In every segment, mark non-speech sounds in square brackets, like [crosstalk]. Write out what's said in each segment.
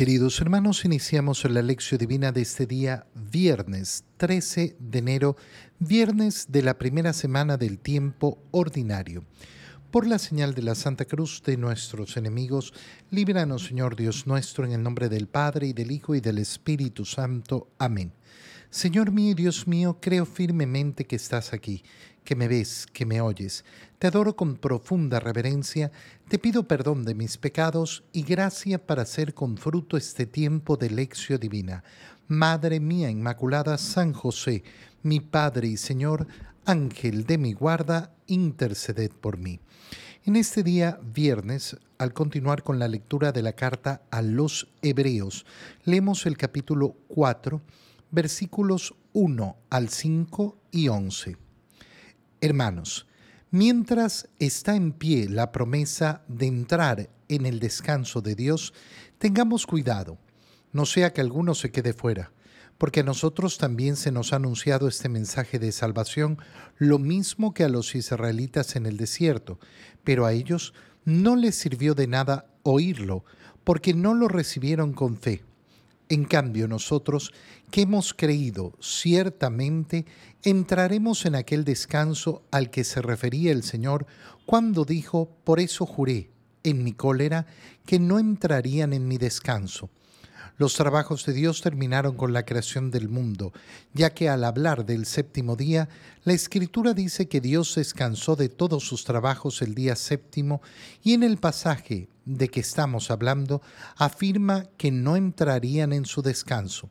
Queridos hermanos, iniciamos la lección divina de este día, viernes 13 de enero, viernes de la primera semana del tiempo ordinario. Por la señal de la Santa Cruz de nuestros enemigos, líbranos, Señor Dios nuestro, en el nombre del Padre, y del Hijo, y del Espíritu Santo. Amén. Señor mío y Dios mío, creo firmemente que estás aquí, que me ves, que me oyes. Te adoro con profunda reverencia, te pido perdón de mis pecados y gracia para hacer con fruto este tiempo de lección divina. Madre mía Inmaculada, San José, mi Padre y Señor, Ángel de mi guarda, interceded por mí. En este día, viernes, al continuar con la lectura de la carta a los Hebreos, leemos el capítulo 4, versículos 1 al 5 y 11. Hermanos, mientras está en pie la promesa de entrar en el descanso de Dios, tengamos cuidado, no sea que alguno se quede fuera, porque a nosotros también se nos ha anunciado este mensaje de salvación, lo mismo que a los israelitas en el desierto, pero a ellos no les sirvió de nada oírlo, porque no lo recibieron con fe. En cambio, nosotros, que hemos creído ciertamente, entraremos en aquel descanso al que se refería el Señor cuando dijo, por eso juré en mi cólera, que no entrarían en mi descanso. Los trabajos de Dios terminaron con la creación del mundo, ya que al hablar del séptimo día, la Escritura dice que Dios descansó de todos sus trabajos el día séptimo y en el pasaje de que estamos hablando afirma que no entrarían en su descanso.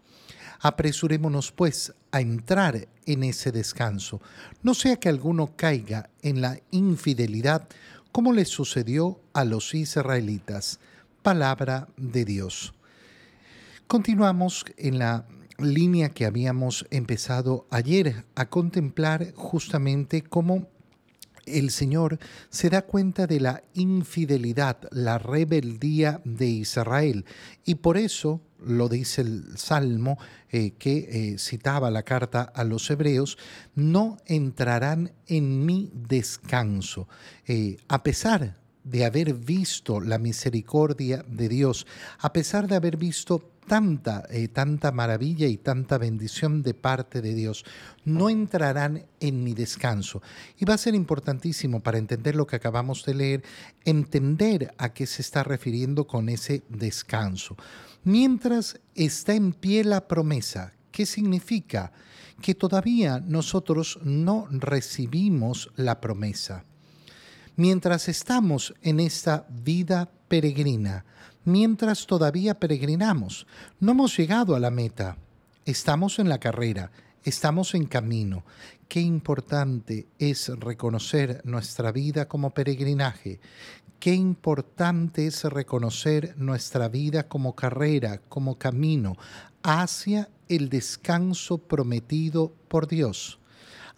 Apresurémonos pues a entrar en ese descanso, no sea que alguno caiga en la infidelidad como le sucedió a los israelitas. Palabra de Dios. Continuamos en la línea que habíamos empezado ayer a contemplar justamente cómo el Señor se da cuenta de la infidelidad, la rebeldía de Israel. Y por eso lo dice el Salmo eh, que eh, citaba la carta a los hebreos, no entrarán en mi descanso. Eh, a pesar de haber visto la misericordia de Dios, a pesar de haber visto tanta, eh, tanta maravilla y tanta bendición de parte de Dios, no entrarán en mi descanso. Y va a ser importantísimo para entender lo que acabamos de leer, entender a qué se está refiriendo con ese descanso. Mientras está en pie la promesa, ¿qué significa? Que todavía nosotros no recibimos la promesa. Mientras estamos en esta vida peregrina, mientras todavía peregrinamos. No hemos llegado a la meta. Estamos en la carrera, estamos en camino. Qué importante es reconocer nuestra vida como peregrinaje. Qué importante es reconocer nuestra vida como carrera, como camino hacia el descanso prometido por Dios,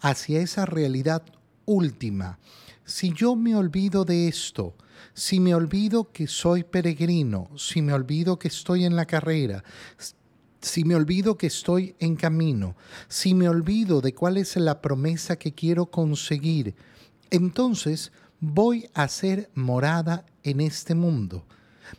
hacia esa realidad última. Si yo me olvido de esto, si me olvido que soy peregrino, si me olvido que estoy en la carrera, si me olvido que estoy en camino, si me olvido de cuál es la promesa que quiero conseguir, entonces voy a ser morada en este mundo.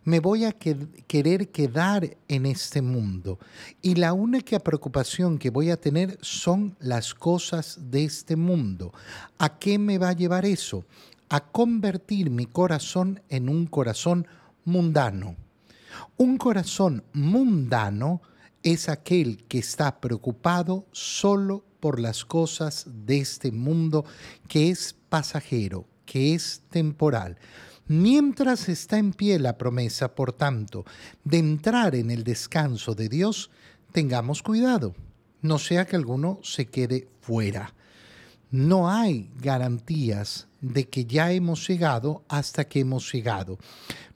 Me voy a querer quedar en este mundo. Y la única preocupación que voy a tener son las cosas de este mundo. ¿A qué me va a llevar eso? a convertir mi corazón en un corazón mundano. Un corazón mundano es aquel que está preocupado solo por las cosas de este mundo que es pasajero, que es temporal. Mientras está en pie la promesa, por tanto, de entrar en el descanso de Dios, tengamos cuidado, no sea que alguno se quede fuera no hay garantías de que ya hemos llegado hasta que hemos llegado.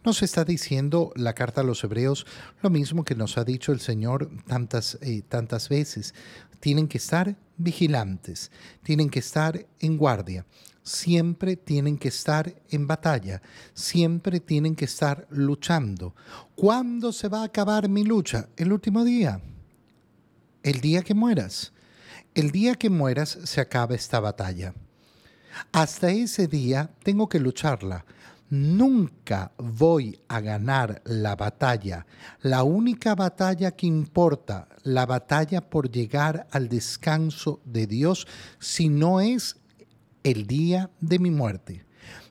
Nos está diciendo la carta a los hebreos lo mismo que nos ha dicho el Señor tantas, eh, tantas veces. Tienen que estar vigilantes, tienen que estar en guardia, siempre tienen que estar en batalla, siempre tienen que estar luchando. ¿Cuándo se va a acabar mi lucha? El último día, el día que mueras el día que mueras se acaba esta batalla. Hasta ese día tengo que lucharla, Nunca voy a ganar la batalla. La única batalla que importa, la batalla por llegar al descanso de Dios, si no es el día de mi muerte.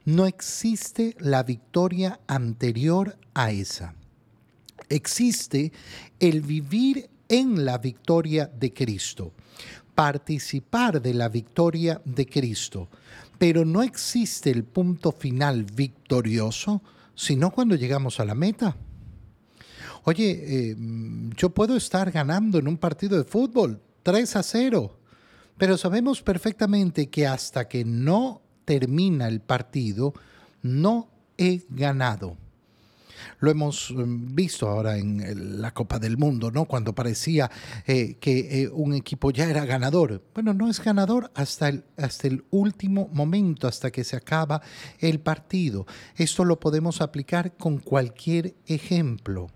No existe la victoria anterior a esa. Existe el vivir en la victoria de Cristo, participar de la victoria de Cristo pero no existe el punto final victorioso, sino cuando llegamos a la meta. Oye, eh, yo puedo estar ganando en un partido de fútbol 3 a 0, pero sabemos perfectamente que hasta que no termina el partido, no he ganado. Lo hemos mm, visto ahora en la Copa del Mundo, ¿no? Cuando parecía eh, que eh, un equipo ya era ganador. Bueno, no es ganador hasta hasta el último momento, hasta que se acaba el partido. Esto lo podemos aplicar con cualquier ejemplo.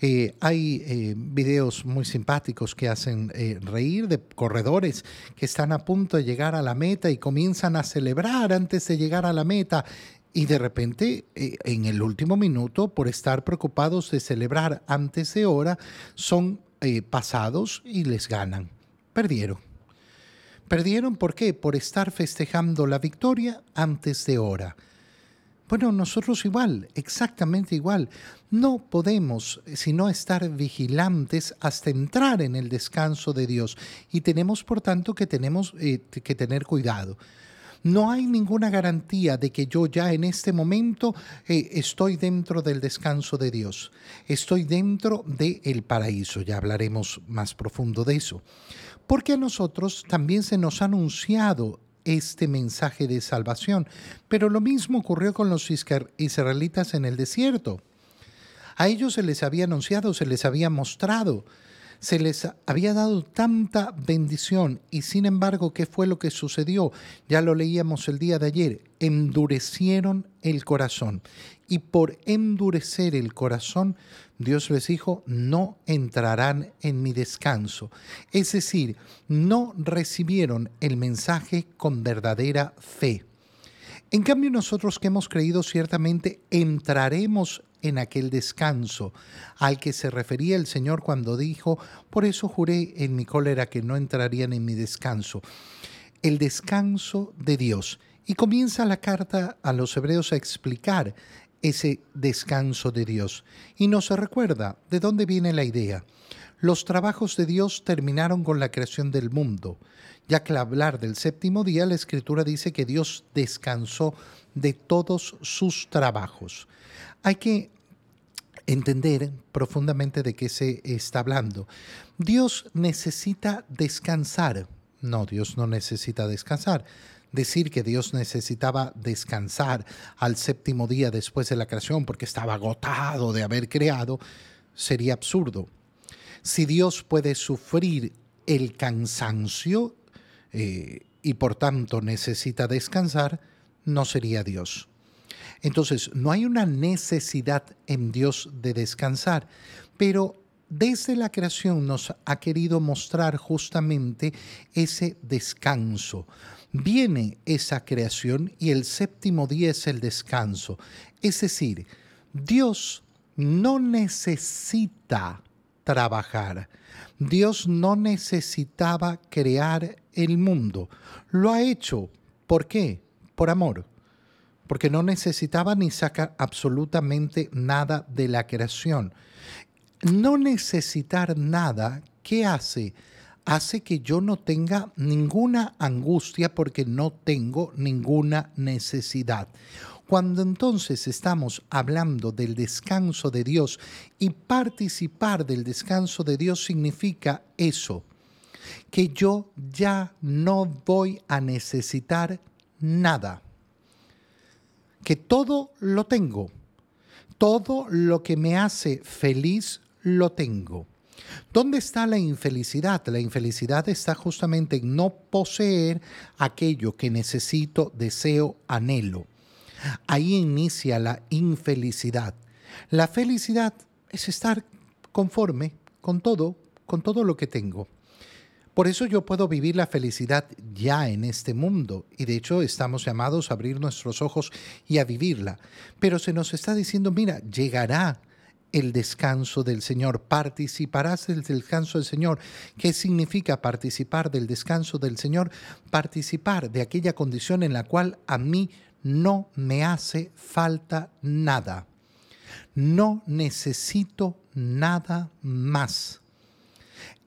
Eh, hay videos muy simpáticos que hacen reír de corredores que están a punto de llegar a la meta y comienzan a celebrar antes de llegar a la meta y de repente, eh, en el último minuto, por estar preocupados de celebrar antes de hora, son eh, pasados y les ganan. Perdieron. ¿Perdieron por qué? Por estar festejando la victoria antes de hora. Bueno, nosotros igual, exactamente igual. No podemos sino estar vigilantes hasta entrar en el descanso de Dios y tenemos, por tanto, que tenemos eh, que tener cuidado. No hay ninguna garantía de que yo ya en este momento eh, estoy dentro del descanso de Dios. Estoy dentro del paraíso. Ya hablaremos más profundo de eso. Porque a nosotros también se nos ha anunciado este mensaje de salvación. Pero lo mismo ocurrió con los israelitas en el desierto. A ellos se les había anunciado, se les había mostrado se les había dado tanta bendición y sin embargo, ¿qué fue lo que sucedió? Ya lo leíamos el día de ayer, endurecieron el corazón y por endurecer el corazón, Dios les dijo, no entrarán en mi descanso. Es decir, no recibieron el mensaje con verdadera fe. En cambio, nosotros que hemos creído ciertamente entraremos en aquel descanso al que se refería el Señor cuando dijo, por eso juré en mi cólera que no entrarían en mi descanso. El descanso de Dios. Y comienza la carta a los hebreos a explicar ese descanso de Dios. Y nos recuerda de dónde viene la idea. Los trabajos de Dios terminaron con la creación del mundo, ya que al hablar del séptimo día la escritura dice que Dios descansó de todos sus trabajos. Hay que entender profundamente de qué se está hablando. Dios necesita descansar. No, Dios no necesita descansar. Decir que Dios necesitaba descansar al séptimo día después de la creación porque estaba agotado de haber creado sería absurdo. Si Dios puede sufrir el cansancio eh, y por tanto necesita descansar, no sería Dios. Entonces, no hay una necesidad en Dios de descansar, pero desde la creación nos ha querido mostrar justamente ese descanso. Viene esa creación y el séptimo día es el descanso. Es decir, Dios no necesita trabajar. Dios no necesitaba crear el mundo. Lo ha hecho. ¿Por qué? Por amor porque no necesitaba ni sacar absolutamente nada de la creación. No necesitar nada, ¿qué hace? Hace que yo no tenga ninguna angustia porque no tengo ninguna necesidad. Cuando entonces estamos hablando del descanso de Dios y participar del descanso de Dios significa eso, que yo ya no voy a necesitar nada que todo lo tengo. Todo lo que me hace feliz lo tengo. ¿Dónde está la infelicidad? La infelicidad está justamente en no poseer aquello que necesito, deseo, anhelo. Ahí inicia la infelicidad. La felicidad es estar conforme con todo, con todo lo que tengo. Por eso yo puedo vivir la felicidad ya en este mundo y de hecho estamos llamados a abrir nuestros ojos y a vivirla. Pero se nos está diciendo, mira, llegará el descanso del Señor, participarás del descanso del Señor. ¿Qué significa participar del descanso del Señor? Participar de aquella condición en la cual a mí no me hace falta nada. No necesito nada más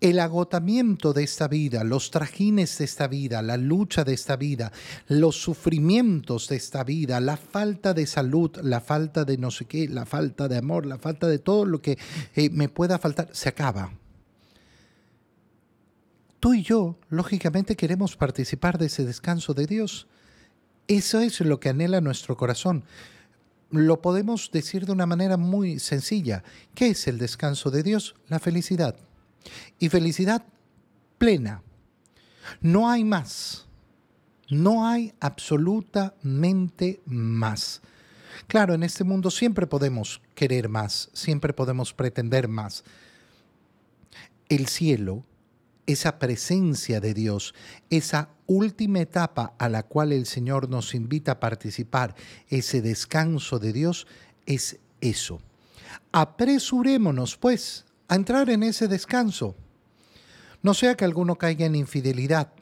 el agotamiento de esta vida, los trajines de esta vida, la lucha de esta vida, los sufrimientos de esta vida, la falta de salud, la falta de no sé qué, la falta de amor, la falta de todo lo que eh, me pueda faltar, se acaba. Tú y yo, lógicamente, queremos participar de ese descanso de Dios. Eso es lo que anhela nuestro corazón. Lo podemos decir de una manera muy sencilla. ¿Qué es el descanso de Dios? La felicidad y felicidad plena. No hay más. No hay absolutamente más. Claro, en este mundo siempre podemos querer más, siempre podemos pretender más. El cielo, esa presencia de Dios, esa última etapa a la cual el Señor nos invita a participar, ese descanso de Dios, es eso. Apresurémonos, pues, a entrar en ese descanso. No sea que alguno caiga en infidelidad,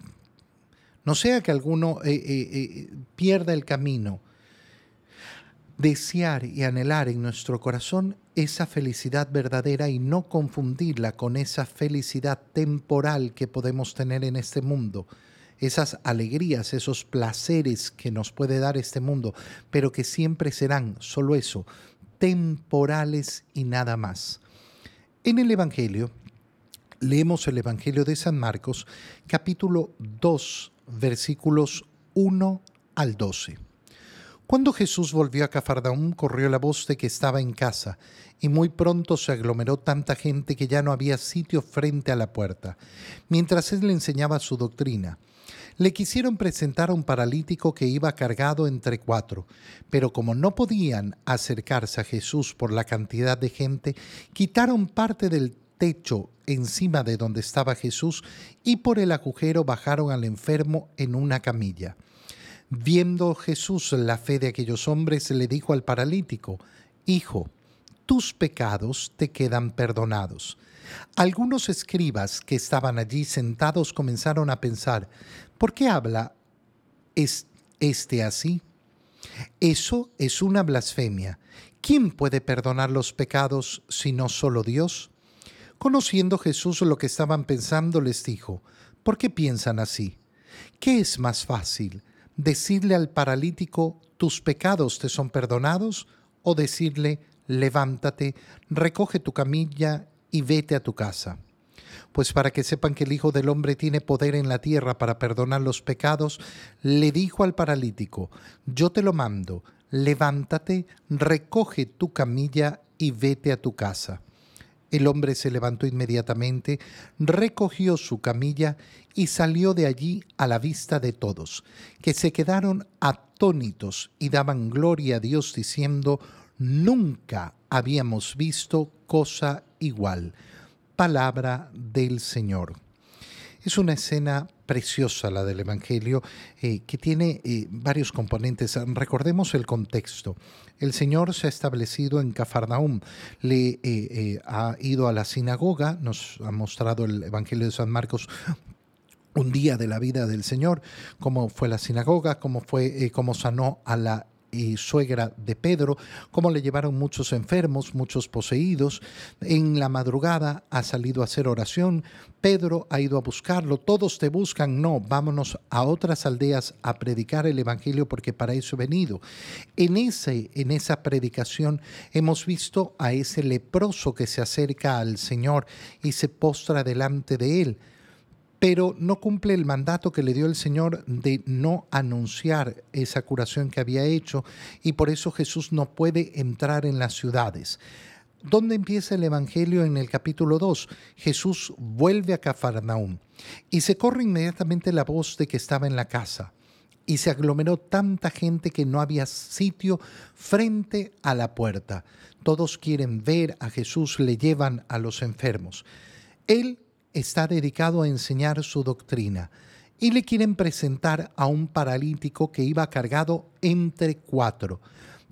no sea que alguno eh, eh, eh, pierda el camino. Desear y anhelar en nuestro corazón esa felicidad verdadera y no confundirla con esa felicidad temporal que podemos tener en este mundo, esas alegrías, esos placeres que nos puede dar este mundo, pero que siempre serán solo eso, temporales y nada más. En el Evangelio, leemos el Evangelio de San Marcos, capítulo 2, versículos 1 al 12. Cuando Jesús volvió a Cafarnaúm, corrió la voz de que estaba en casa, y muy pronto se aglomeró tanta gente que ya no había sitio frente a la puerta, mientras él le enseñaba su doctrina. Le quisieron presentar a un paralítico que iba cargado entre cuatro, pero como no podían acercarse a Jesús por la cantidad de gente, quitaron parte del techo encima de donde estaba Jesús y por el agujero bajaron al enfermo en una camilla. Viendo Jesús la fe de aquellos hombres, le dijo al paralítico, Hijo, tus pecados te quedan perdonados. Algunos escribas que estaban allí sentados comenzaron a pensar, ¿por qué habla este así? Eso es una blasfemia. ¿Quién puede perdonar los pecados si no solo Dios? Conociendo Jesús lo que estaban pensando, les dijo, ¿por qué piensan así? ¿Qué es más fácil? ¿Decirle al paralítico, tus pecados te son perdonados? ¿O decirle, levántate, recoge tu camilla y vete a tu casa. Pues para que sepan que el Hijo del Hombre tiene poder en la tierra para perdonar los pecados, le dijo al paralítico, yo te lo mando, levántate, recoge tu camilla y vete a tu casa. El hombre se levantó inmediatamente, recogió su camilla y salió de allí a la vista de todos, que se quedaron atónitos y daban gloria a Dios diciendo, nunca habíamos visto cosa igual. Palabra del Señor. Es una escena preciosa la del Evangelio eh, que tiene eh, varios componentes. Recordemos el contexto. El Señor se ha establecido en Cafarnaum, le eh, ha ido a la sinagoga, nos ha mostrado el Evangelio de San Marcos un día de la vida del Señor, cómo fue la sinagoga, cómo fue, cómo sanó a la y suegra de Pedro, cómo le llevaron muchos enfermos, muchos poseídos. En la madrugada ha salido a hacer oración, Pedro ha ido a buscarlo, todos te buscan, no, vámonos a otras aldeas a predicar el Evangelio porque para eso he venido. En, ese, en esa predicación hemos visto a ese leproso que se acerca al Señor y se postra delante de él pero no cumple el mandato que le dio el Señor de no anunciar esa curación que había hecho y por eso Jesús no puede entrar en las ciudades. ¿Dónde empieza el Evangelio en el capítulo 2? Jesús vuelve a Cafarnaúm y se corre inmediatamente la voz de que estaba en la casa y se aglomeró tanta gente que no había sitio frente a la puerta. Todos quieren ver a Jesús, le llevan a los enfermos. Él está dedicado a enseñar su doctrina y le quieren presentar a un paralítico que iba cargado entre cuatro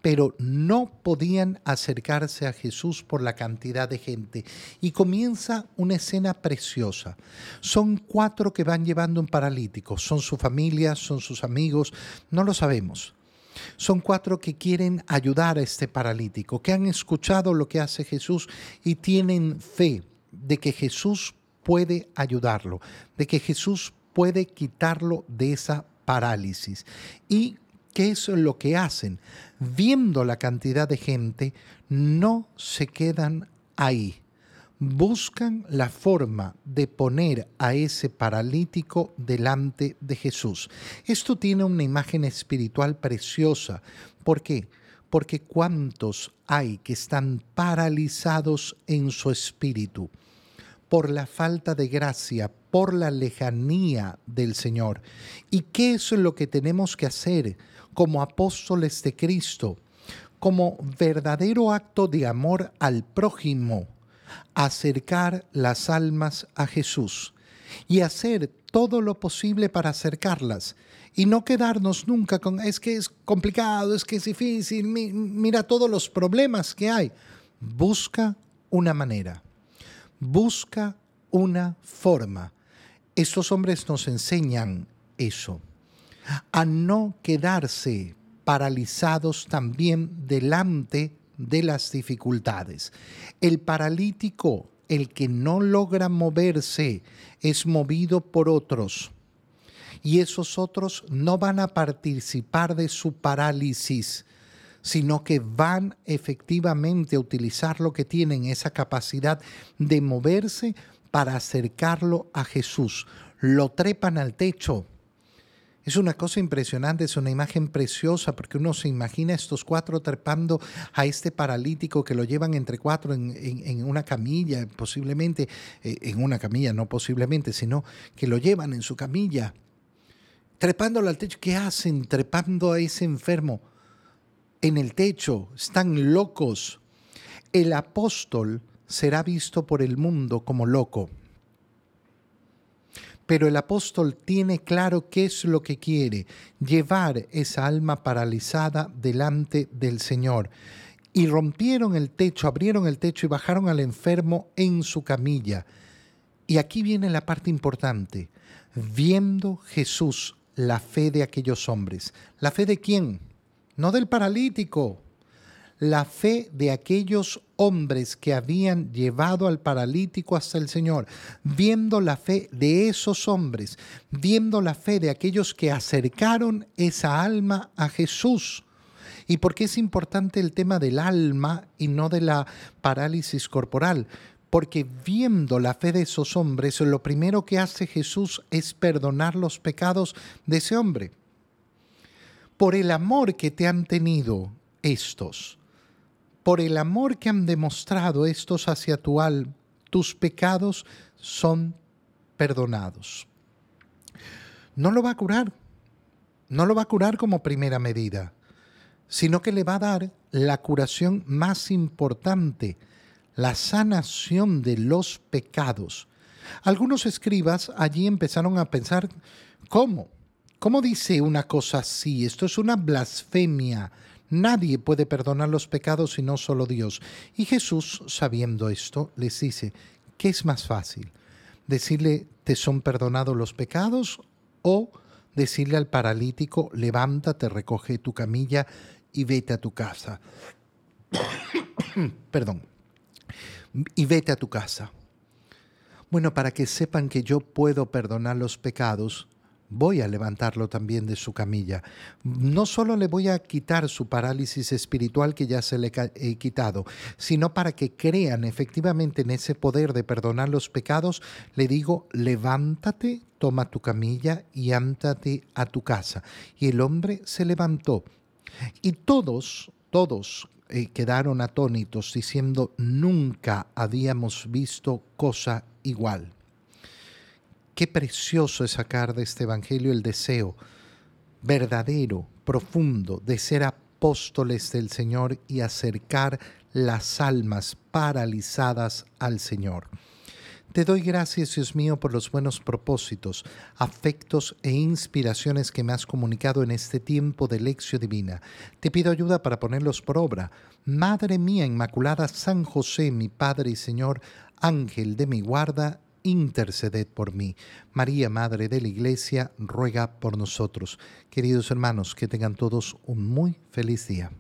pero no podían acercarse a Jesús por la cantidad de gente. Y comienza una escena preciosa. Son cuatro que van llevando un paralítico, son su familia, son sus amigos, no lo sabemos. Son cuatro que quieren ayudar a este paralítico, que han escuchado lo que hace Jesús y tienen fe de que Jesús puede ayudarlo, de que Jesús puede quitarlo de esa parálisis. Y ¿Qué es lo que hacen? Viendo la cantidad de gente, no se quedan ahí. Buscan la forma de poner a ese paralítico delante de Jesús. Esto tiene una imagen espiritual preciosa. ¿Por qué? Porque cuántos hay que están paralizados en su espíritu por la falta de gracia, por la lejanía del Señor. ¿Y qué es lo que tenemos que hacer? como apóstoles de Cristo, como verdadero acto de amor al prójimo, acercar las almas a Jesús y hacer todo lo posible para acercarlas y no quedarnos nunca con es que es complicado, es que es difícil, mira todos los problemas que hay. Busca una manera, busca una forma. Estos hombres nos enseñan eso a no quedarse paralizados también delante de las dificultades. El paralítico, el que no logra moverse, es movido por otros. Y esos otros no van a participar de su parálisis, sino que van efectivamente a utilizar lo que tienen, esa capacidad de moverse para acercarlo a Jesús. Lo trepan al techo, es una cosa impresionante, es una imagen preciosa porque uno se imagina estos cuatro trepando a este paralítico que lo llevan entre cuatro en, una camilla, posiblemente, eh, en una camilla, no posiblemente, sino que lo llevan en su camilla, trepándolo al techo. ¿Qué hacen trepando a ese enfermo en el techo? Están locos. El apóstol será visto por el mundo como loco pero el apóstol tiene claro qué es lo que quiere, llevar esa alma paralizada delante del Señor. Y rompieron el techo, abrieron el techo y bajaron al enfermo en su camilla. Y aquí viene la parte importante. Viendo Jesús la fe de aquellos hombres. ¿La fe de quién? No del paralítico, la fe de aquellos hombres que habían llevado al paralítico hasta el Señor, viendo la fe de esos hombres, viendo la fe de aquellos que acercaron esa alma a Jesús. ¿Y por qué es importante el tema del alma y no de la parálisis corporal? Porque viendo la fe de esos hombres, lo primero que hace Jesús es perdonar los pecados de ese hombre. Por el amor que te han tenido estos, por el amor que han demostrado estos hacia tu alma, tus pecados son perdonados. No lo va a curar, no lo va a curar como primera medida, sino que le va a dar la curación más importante, la sanación de los pecados. Algunos escribas allí empezaron a pensar, ¿cómo? ¿Cómo dice una cosa así? Esto es una blasfemia. Nadie puede perdonar los pecados sino solo Dios. Y Jesús, sabiendo esto, les dice, ¿qué es más fácil? ¿Decirle, te son perdonados los pecados? ¿O decirle al paralítico, levántate, recoge tu camilla y vete a tu casa? [coughs] Perdón. Y vete a tu casa. Bueno, para que sepan que yo puedo perdonar los pecados, voy a levantarlo también de su camilla. No solo le voy a quitar su parálisis espiritual que ya se le he quitado, sino para que crean efectivamente en ese poder de perdonar los pecados, le digo, levántate, toma tu camilla y ántate a tu casa. Y el hombre se levantó. Y todos, todos eh, quedaron atónitos diciendo, nunca habíamos visto cosa igual. Qué precioso es sacar de este Evangelio el deseo verdadero, profundo, de ser apóstoles del Señor y acercar las almas paralizadas al Señor. Te doy gracias, Dios mío, por los buenos propósitos, afectos e inspiraciones que me has comunicado en este tiempo de lección divina. Te pido ayuda para ponerlos por obra. Madre mía Inmaculada, San José, mi Padre y Señor, Ángel de mi guarda, interceded por mí. María, Madre de la Iglesia, ruega por nosotros. Queridos hermanos, que tengan todos un muy feliz día.